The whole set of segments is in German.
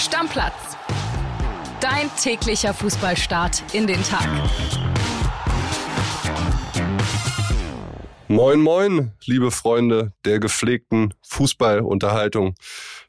Stammplatz. Dein täglicher Fußballstart in den Tag. Moin, moin, liebe Freunde der gepflegten Fußballunterhaltung.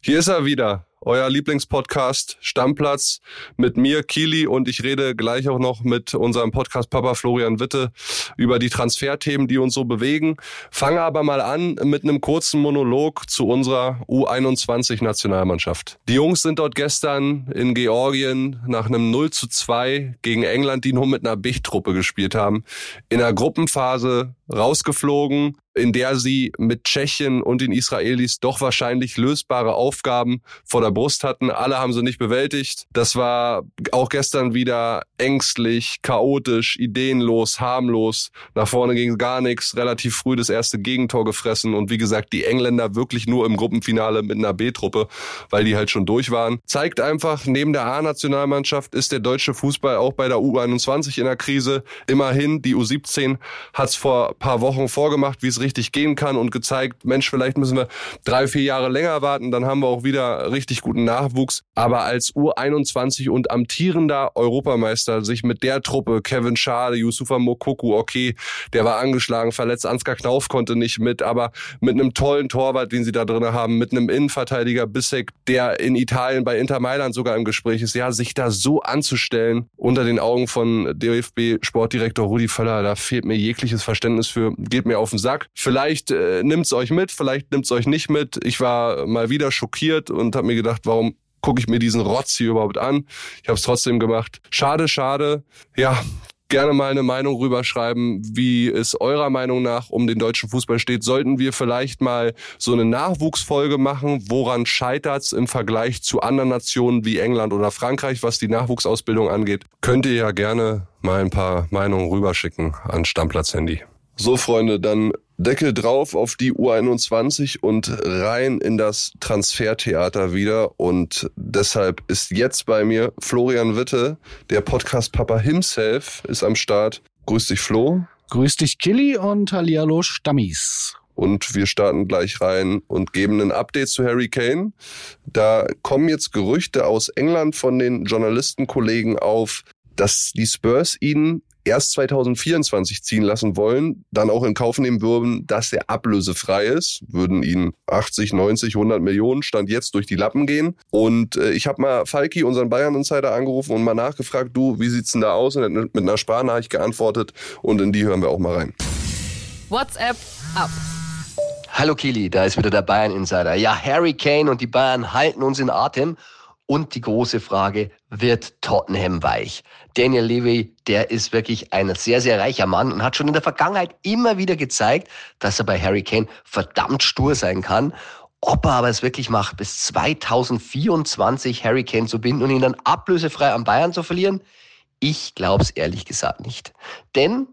Hier ist er wieder, euer Lieblingspodcast Stammplatz mit mir, Kili, und ich rede gleich auch noch mit unserem Podcast-Papa Florian Witte über die Transferthemen, die uns so bewegen. Fange aber mal an mit einem kurzen Monolog zu unserer U21-Nationalmannschaft. Die Jungs sind dort gestern in Georgien nach einem 0 zu 2 gegen England, die nur mit einer Bichtruppe gespielt haben, in der Gruppenphase rausgeflogen in der sie mit Tschechien und den Israelis doch wahrscheinlich lösbare Aufgaben vor der Brust hatten. Alle haben sie nicht bewältigt. Das war auch gestern wieder ängstlich, chaotisch, ideenlos, harmlos. Nach vorne ging gar nichts. Relativ früh das erste Gegentor gefressen und wie gesagt, die Engländer wirklich nur im Gruppenfinale mit einer B-Truppe, weil die halt schon durch waren. Zeigt einfach, neben der A-Nationalmannschaft ist der deutsche Fußball auch bei der U21 in der Krise. Immerhin, die U17 hat es vor paar Wochen vorgemacht, wie es richtig gehen kann und gezeigt, Mensch, vielleicht müssen wir drei, vier Jahre länger warten, dann haben wir auch wieder richtig guten Nachwuchs. Aber als U21 und amtierender Europameister sich mit der Truppe, Kevin Schade, Yusufa Mokoku, okay, der war angeschlagen, verletzt, Ansgar Knauf konnte nicht mit, aber mit einem tollen Torwart, den sie da drin haben, mit einem Innenverteidiger Bissek, der in Italien bei Inter Mailand sogar im Gespräch ist, ja, sich da so anzustellen unter den Augen von DFB-Sportdirektor Rudi Völler, da fehlt mir jegliches Verständnis für, geht mir auf den Sack. Vielleicht äh, nimmt's euch mit, vielleicht nimmt's euch nicht mit. Ich war mal wieder schockiert und habe mir gedacht, warum gucke ich mir diesen Rotz hier überhaupt an? Ich habe es trotzdem gemacht. Schade, schade. Ja, gerne mal eine Meinung rüberschreiben, wie es eurer Meinung nach um den deutschen Fußball steht. Sollten wir vielleicht mal so eine Nachwuchsfolge machen? Woran scheitert's im Vergleich zu anderen Nationen wie England oder Frankreich, was die Nachwuchsausbildung angeht? Könnt ihr ja gerne mal ein paar Meinungen rüberschicken an Stammplatz-Handy. So, Freunde, dann Deckel drauf auf die U21 und rein in das Transfertheater wieder. Und deshalb ist jetzt bei mir Florian Witte, der Podcast-Papa himself, ist am Start. Grüß dich, Flo. Grüß dich, Killy und Hallihallo, Stammis. Und wir starten gleich rein und geben ein Update zu Harry Kane. Da kommen jetzt Gerüchte aus England von den Journalistenkollegen auf, dass die Spurs ihn erst 2024 ziehen lassen wollen, dann auch in Kauf nehmen würden, dass er ablösefrei ist, würden ihn 80, 90, 100 Millionen Stand jetzt durch die Lappen gehen. Und äh, ich habe mal Falki, unseren Bayern-Insider, angerufen und mal nachgefragt, du, wie sieht's denn da aus? Und er hat mit einer Sprachnachricht geantwortet und in die hören wir auch mal rein. WhatsApp ab. Hallo Kili, da ist wieder der Bayern-Insider. Ja, Harry Kane und die Bayern halten uns in Atem. Und die große Frage, wird Tottenham weich? Daniel Levy, der ist wirklich ein sehr, sehr reicher Mann und hat schon in der Vergangenheit immer wieder gezeigt, dass er bei Harry Kane verdammt stur sein kann. Ob er aber es wirklich macht, bis 2024 Harry Kane zu binden und ihn dann ablösefrei an Bayern zu verlieren, ich glaube es ehrlich gesagt nicht. Denn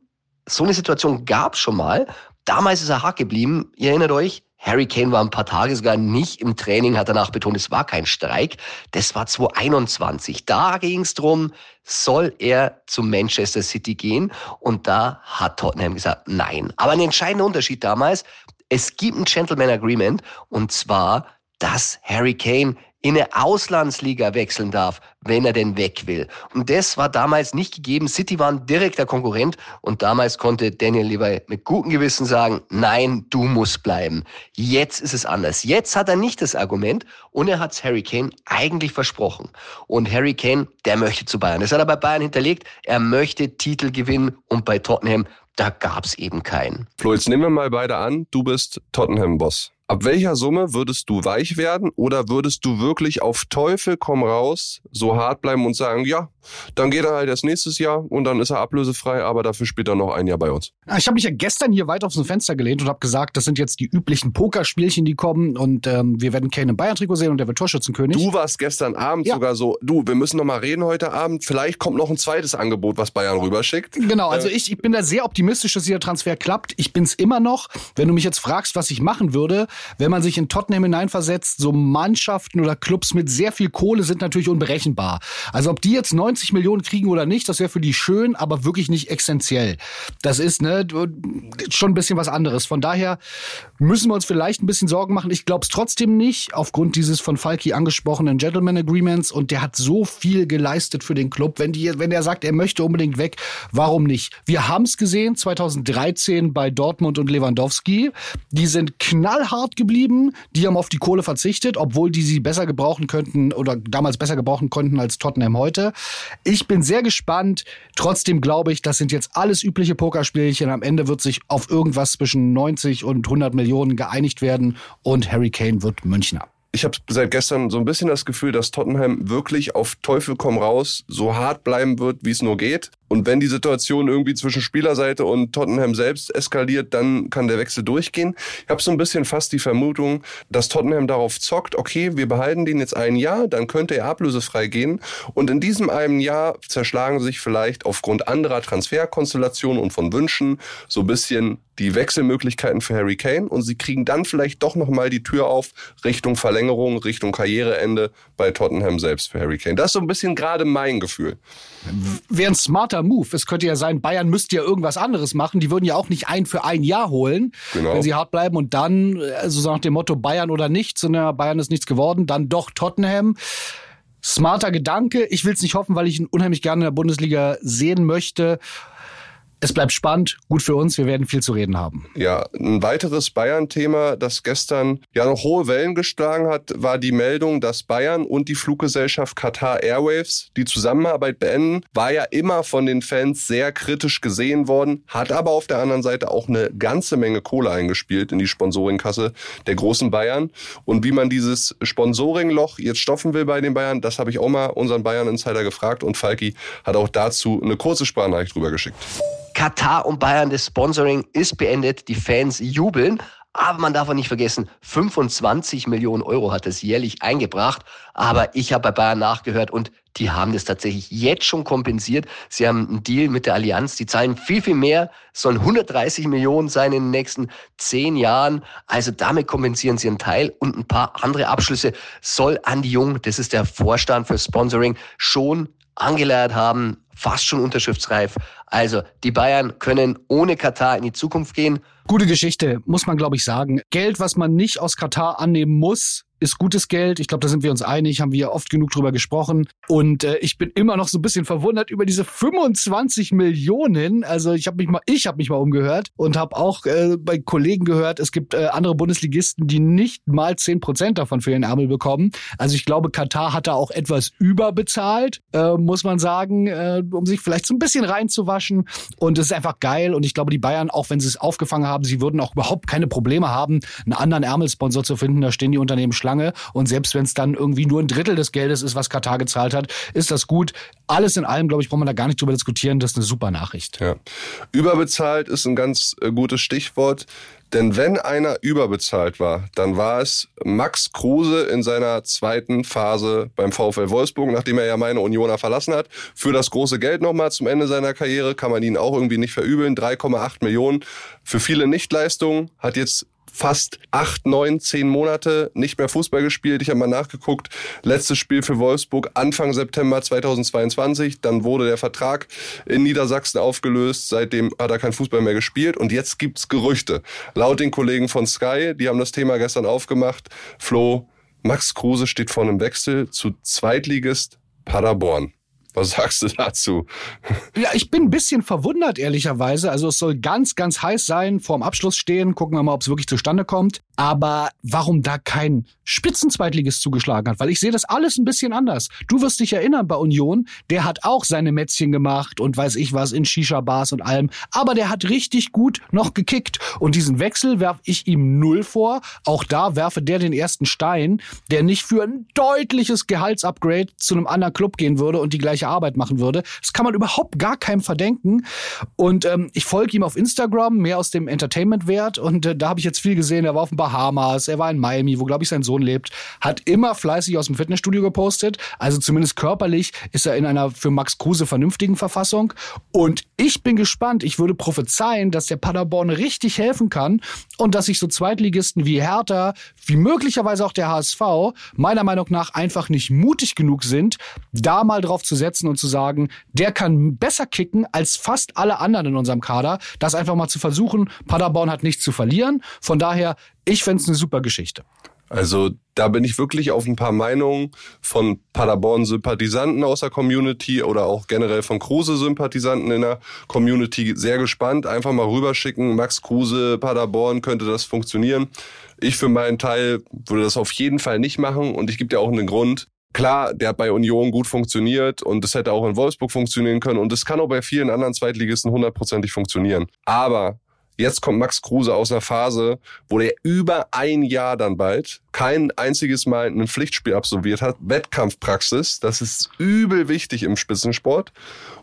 so eine Situation gab es schon mal. Damals ist er hart geblieben. Ihr erinnert euch, Harry Kane war ein paar Tage sogar nicht im Training, hat danach betont, es war kein Streik. Das war 2021. Da ging es drum, soll er zu Manchester City gehen? Und da hat Tottenham gesagt, nein. Aber ein entscheidender Unterschied damals, es gibt ein Gentleman Agreement und zwar, dass Harry Kane in eine Auslandsliga wechseln darf, wenn er denn weg will. Und das war damals nicht gegeben. City war ein direkter Konkurrent und damals konnte Daniel Levi mit gutem Gewissen sagen, nein, du musst bleiben. Jetzt ist es anders. Jetzt hat er nicht das Argument und er hat es Harry Kane eigentlich versprochen. Und Harry Kane, der möchte zu Bayern. Das hat er bei Bayern hinterlegt. Er möchte Titel gewinnen und bei Tottenham, da gab es eben keinen. Flo, jetzt nehmen wir mal beide an, du bist Tottenham-Boss. Ab welcher Summe würdest du weich werden oder würdest du wirklich auf Teufel komm raus so hart bleiben und sagen, ja, dann geht er halt erst nächstes Jahr und dann ist er ablösefrei, aber dafür spielt er noch ein Jahr bei uns. Ich habe mich ja gestern hier weit aufs Fenster gelehnt und habe gesagt, das sind jetzt die üblichen Pokerspielchen, die kommen und ähm, wir werden Kane im Bayern-Trikot sehen und der wird Torschützenkönig. Du warst gestern Abend ja. sogar so, du, wir müssen noch mal reden heute Abend, vielleicht kommt noch ein zweites Angebot, was Bayern rüberschickt. Genau, also äh, ich, ich bin da sehr optimistisch, dass dieser Transfer klappt. Ich bin's immer noch. Wenn du mich jetzt fragst, was ich machen würde, wenn man sich in Tottenham hineinversetzt, so Mannschaften oder Clubs mit sehr viel Kohle sind natürlich unberechenbar. Also ob die jetzt 90 Millionen kriegen oder nicht, das wäre für die schön, aber wirklich nicht essentiell. Das ist ne, schon ein bisschen was anderes. Von daher müssen wir uns vielleicht ein bisschen Sorgen machen. Ich glaube es trotzdem nicht, aufgrund dieses von Falki angesprochenen Gentleman Agreements. Und der hat so viel geleistet für den Club. Wenn, die, wenn er sagt, er möchte unbedingt weg, warum nicht? Wir haben es gesehen 2013 bei Dortmund und Lewandowski. Die sind knallhart geblieben. Die haben auf die Kohle verzichtet, obwohl die sie besser gebrauchen könnten oder damals besser gebrauchen konnten als Tottenham heute. Ich bin sehr gespannt. Trotzdem glaube ich, das sind jetzt alles übliche Pokerspielchen. Am Ende wird sich auf irgendwas zwischen 90 und 100 Millionen geeinigt werden und Harry Kane wird Münchner ich habe seit gestern so ein bisschen das Gefühl, dass Tottenham wirklich auf Teufel komm raus so hart bleiben wird, wie es nur geht. Und wenn die Situation irgendwie zwischen Spielerseite und Tottenham selbst eskaliert, dann kann der Wechsel durchgehen. Ich habe so ein bisschen fast die Vermutung, dass Tottenham darauf zockt, okay, wir behalten den jetzt ein Jahr, dann könnte er ablösefrei gehen. Und in diesem einen Jahr zerschlagen sich vielleicht aufgrund anderer Transferkonstellationen und von Wünschen so ein bisschen die Wechselmöglichkeiten für Harry Kane und sie kriegen dann vielleicht doch nochmal die Tür auf Richtung Verlängerung, Richtung Karriereende bei Tottenham selbst für Harry Kane. Das ist so ein bisschen gerade mein Gefühl. Wäre ein smarter Move. Es könnte ja sein, Bayern müsste ja irgendwas anderes machen. Die würden ja auch nicht ein für ein Jahr holen, genau. wenn sie hart bleiben und dann, also so nach dem Motto Bayern oder nichts, sondern Bayern ist nichts geworden, dann doch Tottenham. Smarter Gedanke. Ich will es nicht hoffen, weil ich ihn unheimlich gerne in der Bundesliga sehen möchte. Es bleibt spannend, gut für uns, wir werden viel zu reden haben. Ja, ein weiteres Bayern-Thema, das gestern ja noch hohe Wellen geschlagen hat, war die Meldung, dass Bayern und die Fluggesellschaft Qatar Airwaves die Zusammenarbeit beenden. War ja immer von den Fans sehr kritisch gesehen worden, hat aber auf der anderen Seite auch eine ganze Menge Kohle eingespielt in die Sponsoringkasse der großen Bayern. Und wie man dieses Sponsoringloch jetzt stoffen will bei den Bayern, das habe ich auch mal unseren Bayern-Insider gefragt und Falki hat auch dazu eine kurze Sprachnachricht drüber geschickt. Katar und Bayern, das Sponsoring ist beendet, die Fans jubeln. Aber man darf auch nicht vergessen, 25 Millionen Euro hat es jährlich eingebracht. Aber ich habe bei Bayern nachgehört und die haben das tatsächlich jetzt schon kompensiert. Sie haben einen Deal mit der Allianz, die zahlen viel, viel mehr, sollen 130 Millionen sein in den nächsten zehn Jahren. Also damit kompensieren sie einen Teil und ein paar andere Abschlüsse soll Andi Jung, das ist der Vorstand für Sponsoring, schon angeleiert haben, fast schon unterschriftsreif. Also die Bayern können ohne Katar in die Zukunft gehen. Gute Geschichte, muss man, glaube ich, sagen. Geld, was man nicht aus Katar annehmen muss, ist gutes Geld. Ich glaube, da sind wir uns einig, haben wir ja oft genug drüber gesprochen. Und äh, ich bin immer noch so ein bisschen verwundert über diese 25 Millionen. Also ich habe mich mal, ich habe mich mal umgehört und habe auch äh, bei Kollegen gehört, es gibt äh, andere Bundesligisten, die nicht mal 10 Prozent davon für ihren Ärmel bekommen. Also ich glaube, Katar hat da auch etwas überbezahlt, äh, muss man sagen, äh, um sich vielleicht so ein bisschen reinzuwaschen. Und es ist einfach geil. Und ich glaube, die Bayern, auch wenn sie es aufgefangen haben, sie würden auch überhaupt keine Probleme haben, einen anderen Ärmelsponsor zu finden. Da stehen die Unternehmen schlank Schlange. Und selbst wenn es dann irgendwie nur ein Drittel des Geldes ist, was Katar gezahlt hat, ist das gut. Alles in allem, glaube ich, braucht man da gar nicht drüber diskutieren. Das ist eine super Nachricht. Ja. Überbezahlt ist ein ganz äh, gutes Stichwort. Denn wenn einer überbezahlt war, dann war es Max Kruse in seiner zweiten Phase beim VfL Wolfsburg, nachdem er ja meine Unioner verlassen hat. Für das große Geld nochmal zum Ende seiner Karriere kann man ihn auch irgendwie nicht verübeln. 3,8 Millionen für viele Nichtleistungen, hat jetzt fast acht, neun, zehn Monate nicht mehr Fußball gespielt. Ich habe mal nachgeguckt. Letztes Spiel für Wolfsburg Anfang September 2022. Dann wurde der Vertrag in Niedersachsen aufgelöst. Seitdem hat er kein Fußball mehr gespielt. Und jetzt gibt's Gerüchte. Laut den Kollegen von Sky, die haben das Thema gestern aufgemacht. Flo, Max Kruse steht vor einem Wechsel zu Zweitligist Paderborn. Was sagst du dazu? Ja, ich bin ein bisschen verwundert, ehrlicherweise. Also es soll ganz, ganz heiß sein, vorm Abschluss stehen. Gucken wir mal, ob es wirklich zustande kommt. Aber warum da kein Spitzenzweitligist zugeschlagen hat? Weil ich sehe das alles ein bisschen anders. Du wirst dich erinnern bei Union, der hat auch seine Mätzchen gemacht und weiß ich was in Shisha-Bars und allem. Aber der hat richtig gut noch gekickt. Und diesen Wechsel werfe ich ihm null vor. Auch da werfe der den ersten Stein, der nicht für ein deutliches Gehaltsupgrade zu einem anderen Club gehen würde und die gleiche Arbeit machen würde. Das kann man überhaupt gar keinem verdenken. Und ähm, ich folge ihm auf Instagram, mehr aus dem Entertainment-Wert. Und äh, da habe ich jetzt viel gesehen. Er war auf den Bahamas, er war in Miami, wo, glaube ich, sein Sohn lebt. Hat immer fleißig aus dem Fitnessstudio gepostet. Also zumindest körperlich ist er in einer für Max Kruse vernünftigen Verfassung. Und ich bin gespannt. Ich würde prophezeien, dass der Paderborn richtig helfen kann und dass sich so Zweitligisten wie Hertha, wie möglicherweise auch der HSV, meiner Meinung nach einfach nicht mutig genug sind, da mal drauf zu setzen und zu sagen, der kann besser kicken als fast alle anderen in unserem Kader. Das einfach mal zu versuchen. Paderborn hat nichts zu verlieren. Von daher, ich fände es eine super Geschichte. Also da bin ich wirklich auf ein paar Meinungen von Paderborn-Sympathisanten aus der Community oder auch generell von Kruse-Sympathisanten in der Community sehr gespannt. Einfach mal rüberschicken, Max Kruse, Paderborn, könnte das funktionieren? Ich für meinen Teil würde das auf jeden Fall nicht machen und ich gebe dir auch einen Grund. Klar, der hat bei Union gut funktioniert und es hätte auch in Wolfsburg funktionieren können und es kann auch bei vielen anderen Zweitligisten hundertprozentig funktionieren. Aber Jetzt kommt Max Kruse aus einer Phase, wo der über ein Jahr dann bald kein einziges Mal ein Pflichtspiel absolviert hat. Wettkampfpraxis, das ist übel wichtig im Spitzensport.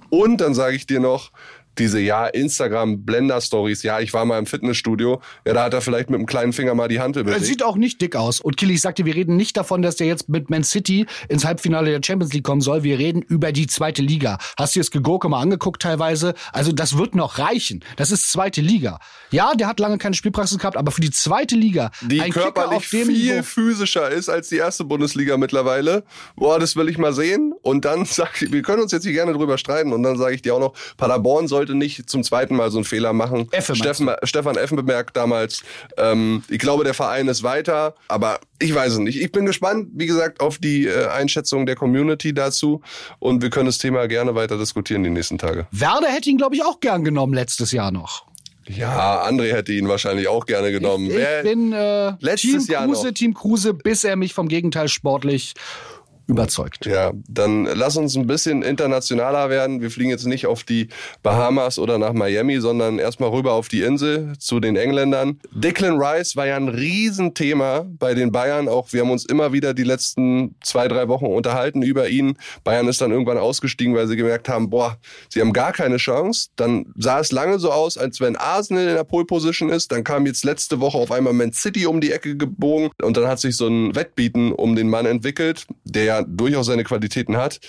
Und dann sage ich dir noch, diese, ja, Instagram-Blender-Stories, ja, ich war mal im Fitnessstudio, ja, da hat er vielleicht mit dem kleinen Finger mal die Hand bewegt. Er sieht auch nicht dick aus. Und Killy, ich sagte, wir reden nicht davon, dass der jetzt mit Man City ins Halbfinale der Champions League kommen soll. Wir reden über die zweite Liga. Hast du das Gegurke mal angeguckt teilweise? Also das wird noch reichen. Das ist zweite Liga. Ja, der hat lange keine Spielpraxis gehabt, aber für die zweite Liga, die ein körperlich viel Niveau physischer ist als die erste Bundesliga mittlerweile. Boah, das will ich mal sehen. Und dann sag ich, wir können uns jetzt hier gerne drüber streiten. Und dann sage ich dir auch noch, Paderborn soll sollte nicht zum zweiten Mal so einen Fehler machen. Effe, Steffen, Stefan Effen bemerkt damals, ähm, ich glaube, der Verein ist weiter, aber ich weiß es nicht. Ich bin gespannt, wie gesagt, auf die äh, Einschätzung der Community dazu und wir können das Thema gerne weiter diskutieren die nächsten Tage. Werder hätte ihn, glaube ich, auch gern genommen letztes Jahr noch. Ja, André hätte ihn wahrscheinlich auch gerne genommen. Ich, ich bin äh, letztes Team Jahr Kruse, noch. Team Kruse, bis er mich vom Gegenteil sportlich überzeugt. Ja, dann lass uns ein bisschen internationaler werden. Wir fliegen jetzt nicht auf die Bahamas oder nach Miami, sondern erstmal rüber auf die Insel zu den Engländern. Declan Rice war ja ein Riesenthema bei den Bayern. Auch wir haben uns immer wieder die letzten zwei, drei Wochen unterhalten über ihn. Bayern ist dann irgendwann ausgestiegen, weil sie gemerkt haben, boah, sie haben gar keine Chance. Dann sah es lange so aus, als wenn Arsenal in der Pole Position ist. Dann kam jetzt letzte Woche auf einmal Man City um die Ecke gebogen und dann hat sich so ein Wettbieten um den Mann entwickelt, der ja durchaus seine Qualitäten hat.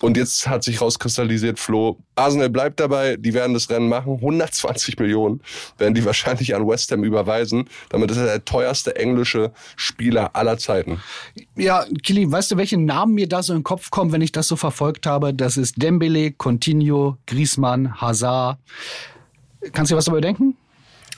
Und jetzt hat sich rauskristallisiert, Flo, Arsenal bleibt dabei, die werden das Rennen machen. 120 Millionen werden die wahrscheinlich an West Ham überweisen. Damit ist er der teuerste englische Spieler aller Zeiten. Ja, Kili, weißt du, welche Namen mir da so in den Kopf kommen, wenn ich das so verfolgt habe? Das ist Dembele, Coutinho, Griezmann, Hazard. Kannst du dir was darüber denken?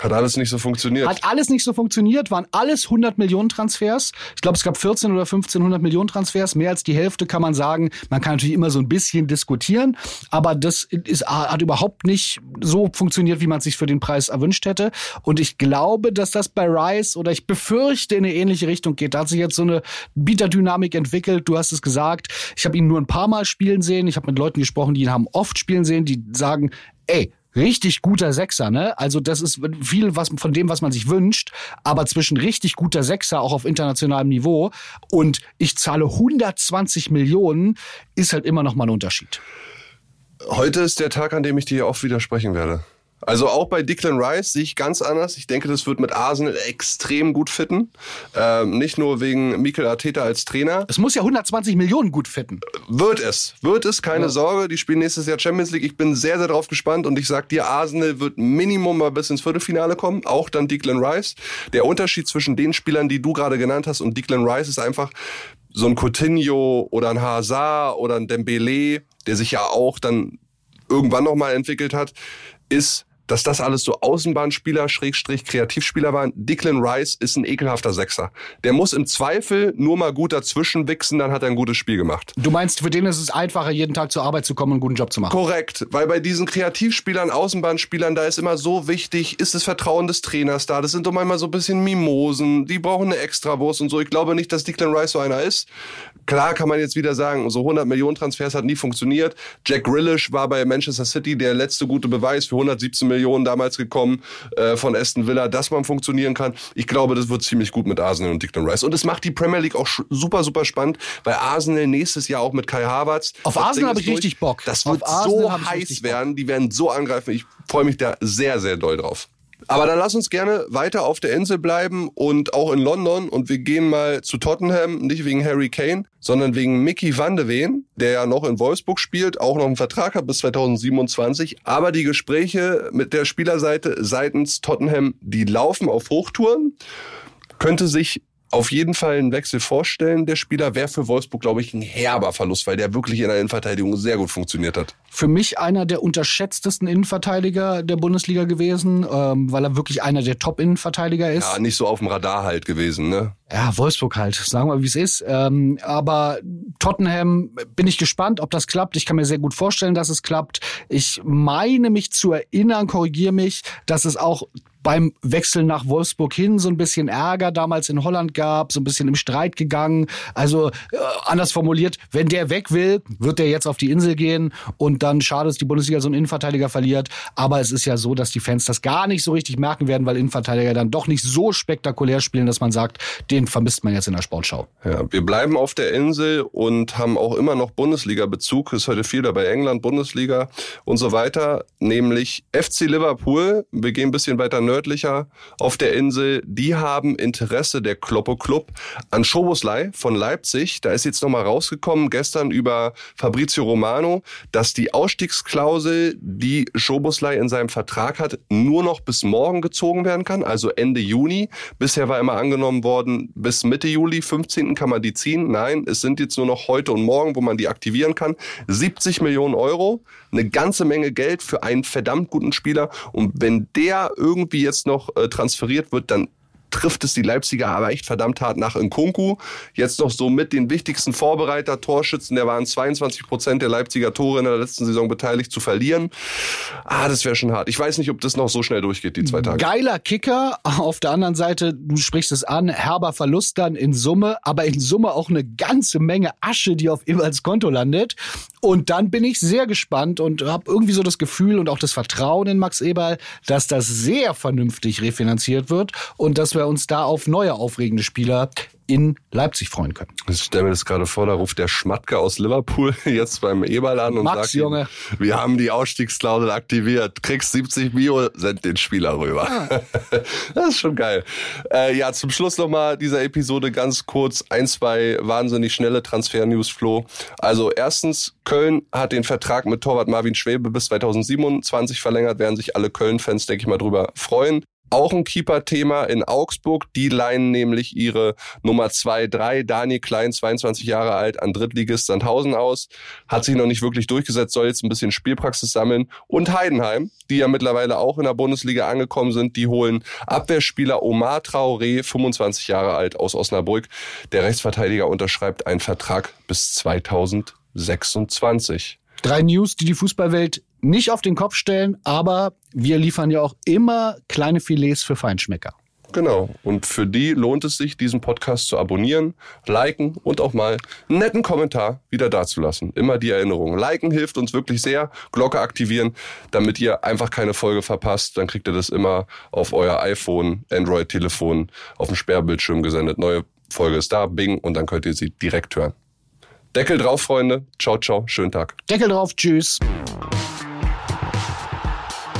Hat alles nicht so funktioniert. Hat alles nicht so funktioniert, waren alles 100 Millionen Transfers. Ich glaube, es gab 14 oder 1500 Millionen Transfers. Mehr als die Hälfte kann man sagen. Man kann natürlich immer so ein bisschen diskutieren, aber das ist, hat überhaupt nicht so funktioniert, wie man es sich für den Preis erwünscht hätte. Und ich glaube, dass das bei Rice oder ich befürchte in eine ähnliche Richtung geht. Da hat sich jetzt so eine Bieterdynamik entwickelt. Du hast es gesagt. Ich habe ihn nur ein paar Mal spielen sehen. Ich habe mit Leuten gesprochen, die ihn haben oft spielen sehen, die sagen, ey, richtig guter Sechser, ne? Also das ist viel was von dem, was man sich wünscht, aber zwischen richtig guter Sechser auch auf internationalem Niveau und ich zahle 120 Millionen ist halt immer noch mal ein Unterschied. Heute ist der Tag, an dem ich dir oft widersprechen werde. Also auch bei Declan Rice sehe ich ganz anders. Ich denke, das wird mit Arsenal extrem gut fitten. Ähm, nicht nur wegen Mikel Arteta als Trainer. Es muss ja 120 Millionen gut fitten. Wird es. Wird es, keine ja. Sorge. Die spielen nächstes Jahr Champions League. Ich bin sehr, sehr drauf gespannt und ich sag dir, Arsenal wird Minimum mal bis ins Viertelfinale kommen. Auch dann Declan Rice. Der Unterschied zwischen den Spielern, die du gerade genannt hast und Declan Rice ist einfach so ein Coutinho oder ein Hazard oder ein Dembele, der sich ja auch dann irgendwann nochmal entwickelt hat, ist dass das alles so Außenbahnspieler, Schrägstrich, Kreativspieler waren. Declan Rice ist ein ekelhafter Sechser. Der muss im Zweifel nur mal gut dazwischen wichsen, dann hat er ein gutes Spiel gemacht. Du meinst, für den ist es einfacher, jeden Tag zur Arbeit zu kommen und einen guten Job zu machen? Korrekt, weil bei diesen Kreativspielern, Außenbahnspielern, da ist immer so wichtig, ist das Vertrauen des Trainers da. Das sind doch manchmal so ein bisschen Mimosen, die brauchen eine Extrawurst und so. Ich glaube nicht, dass Declan Rice so einer ist. Klar kann man jetzt wieder sagen, so 100 Millionen Transfers hat nie funktioniert. Jack Grealish war bei Manchester City der letzte gute Beweis für 117 Millionen damals gekommen äh, von Aston Villa, dass man funktionieren kann. Ich glaube, das wird ziemlich gut mit Arsenal und Declan Rice. Und es macht die Premier League auch super, super spannend, weil Arsenal nächstes Jahr auch mit Kai Havertz. Auf Arsenal habe ich durch. richtig Bock. Das wird so heiß werden. Die werden so angreifen. Ich freue mich da sehr, sehr doll drauf. Aber dann lass uns gerne weiter auf der Insel bleiben und auch in London und wir gehen mal zu Tottenham, nicht wegen Harry Kane, sondern wegen Mickey van de Ven, der ja noch in Wolfsburg spielt, auch noch einen Vertrag hat bis 2027. Aber die Gespräche mit der Spielerseite seitens Tottenham, die laufen auf Hochtouren. Könnte sich auf jeden Fall einen Wechsel vorstellen. Der Spieler wäre für Wolfsburg, glaube ich, ein herber Verlust, weil der wirklich in der Innenverteidigung sehr gut funktioniert hat. Für mich einer der unterschätztesten Innenverteidiger der Bundesliga gewesen, ähm, weil er wirklich einer der Top-Innenverteidiger ist. Ja, nicht so auf dem Radar halt gewesen, ne? Ja, Wolfsburg halt, sagen wir, wie es ist. Ähm, aber Tottenham bin ich gespannt, ob das klappt. Ich kann mir sehr gut vorstellen, dass es klappt. Ich meine mich zu erinnern, korrigiere mich, dass es auch beim Wechsel nach Wolfsburg hin so ein bisschen Ärger damals in Holland gab, so ein bisschen im Streit gegangen. Also äh, anders formuliert, wenn der weg will, wird der jetzt auf die Insel gehen und dann schade, dass die Bundesliga so einen Innenverteidiger verliert. Aber es ist ja so, dass die Fans das gar nicht so richtig merken werden, weil Innenverteidiger dann doch nicht so spektakulär spielen, dass man sagt, den vermisst man jetzt in der Sportschau. Ja, wir bleiben auf der Insel und haben auch immer noch Bundesliga-Bezug. Ist heute viel dabei England, Bundesliga und so weiter. Nämlich FC Liverpool. Wir gehen ein bisschen weiter nördlicher auf der Insel. Die haben Interesse der Kloppo Club an Schoboslei von Leipzig. Da ist jetzt nochmal rausgekommen gestern über Fabrizio Romano, dass die Ausstiegsklausel, die Schoboslei in seinem Vertrag hat, nur noch bis morgen gezogen werden kann, also Ende Juni. Bisher war immer angenommen worden, bis Mitte Juli, 15. kann man die ziehen. Nein, es sind jetzt nur noch heute und morgen, wo man die aktivieren kann. 70 Millionen Euro, eine ganze Menge Geld für einen verdammt guten Spieler. Und wenn der irgendwie jetzt noch äh, transferiert wird, dann trifft es die Leipziger aber echt verdammt hart nach Nkunku. Jetzt noch so mit den wichtigsten Vorbereiter, Torschützen, der waren 22 Prozent der Leipziger Tore in der letzten Saison beteiligt, zu verlieren. Ah, das wäre schon hart. Ich weiß nicht, ob das noch so schnell durchgeht, die zwei Tage. Geiler Kicker. Auf der anderen Seite, du sprichst es an, herber Verlust dann in Summe, aber in Summe auch eine ganze Menge Asche, die auf Eberls Konto landet. Und dann bin ich sehr gespannt und habe irgendwie so das Gefühl und auch das Vertrauen in Max Eberl, dass das sehr vernünftig refinanziert wird und dass wir uns da auf neue aufregende Spieler in Leipzig freuen können. Ich stelle mir das gerade vor, da ruft der Schmatke aus Liverpool jetzt beim Eberl an und Max, sagt, Junge. Wir haben die Ausstiegsklausel aktiviert, kriegst 70 Mio, send den Spieler rüber. Ah. Das ist schon geil. Äh, ja, zum Schluss nochmal dieser Episode ganz kurz ein, zwei wahnsinnig schnelle Transfer-News, Flo. Also erstens, Köln hat den Vertrag mit Torwart Marvin Schwebe bis 2027 verlängert, werden sich alle Köln-Fans, denke ich mal, drüber freuen. Auch ein Keeper-Thema in Augsburg. Die leihen nämlich ihre Nummer 2-3, Daniel Klein, 22 Jahre alt, an Drittligist Sandhausen aus. Hat sich noch nicht wirklich durchgesetzt, soll jetzt ein bisschen Spielpraxis sammeln. Und Heidenheim, die ja mittlerweile auch in der Bundesliga angekommen sind, die holen Abwehrspieler Omar Traoré, 25 Jahre alt, aus Osnabrück. Der Rechtsverteidiger unterschreibt einen Vertrag bis 2026. Drei News, die die Fußballwelt nicht auf den Kopf stellen, aber wir liefern ja auch immer kleine Filets für Feinschmecker. Genau. Und für die lohnt es sich, diesen Podcast zu abonnieren, liken und auch mal einen netten Kommentar wieder dazulassen. Immer die Erinnerung. Liken hilft uns wirklich sehr. Glocke aktivieren, damit ihr einfach keine Folge verpasst. Dann kriegt ihr das immer auf euer iPhone, Android-Telefon, auf dem Sperrbildschirm gesendet. Neue Folge ist da, Bing, und dann könnt ihr sie direkt hören. Deckel drauf, Freunde. Ciao, ciao. Schönen Tag. Deckel drauf. Tschüss.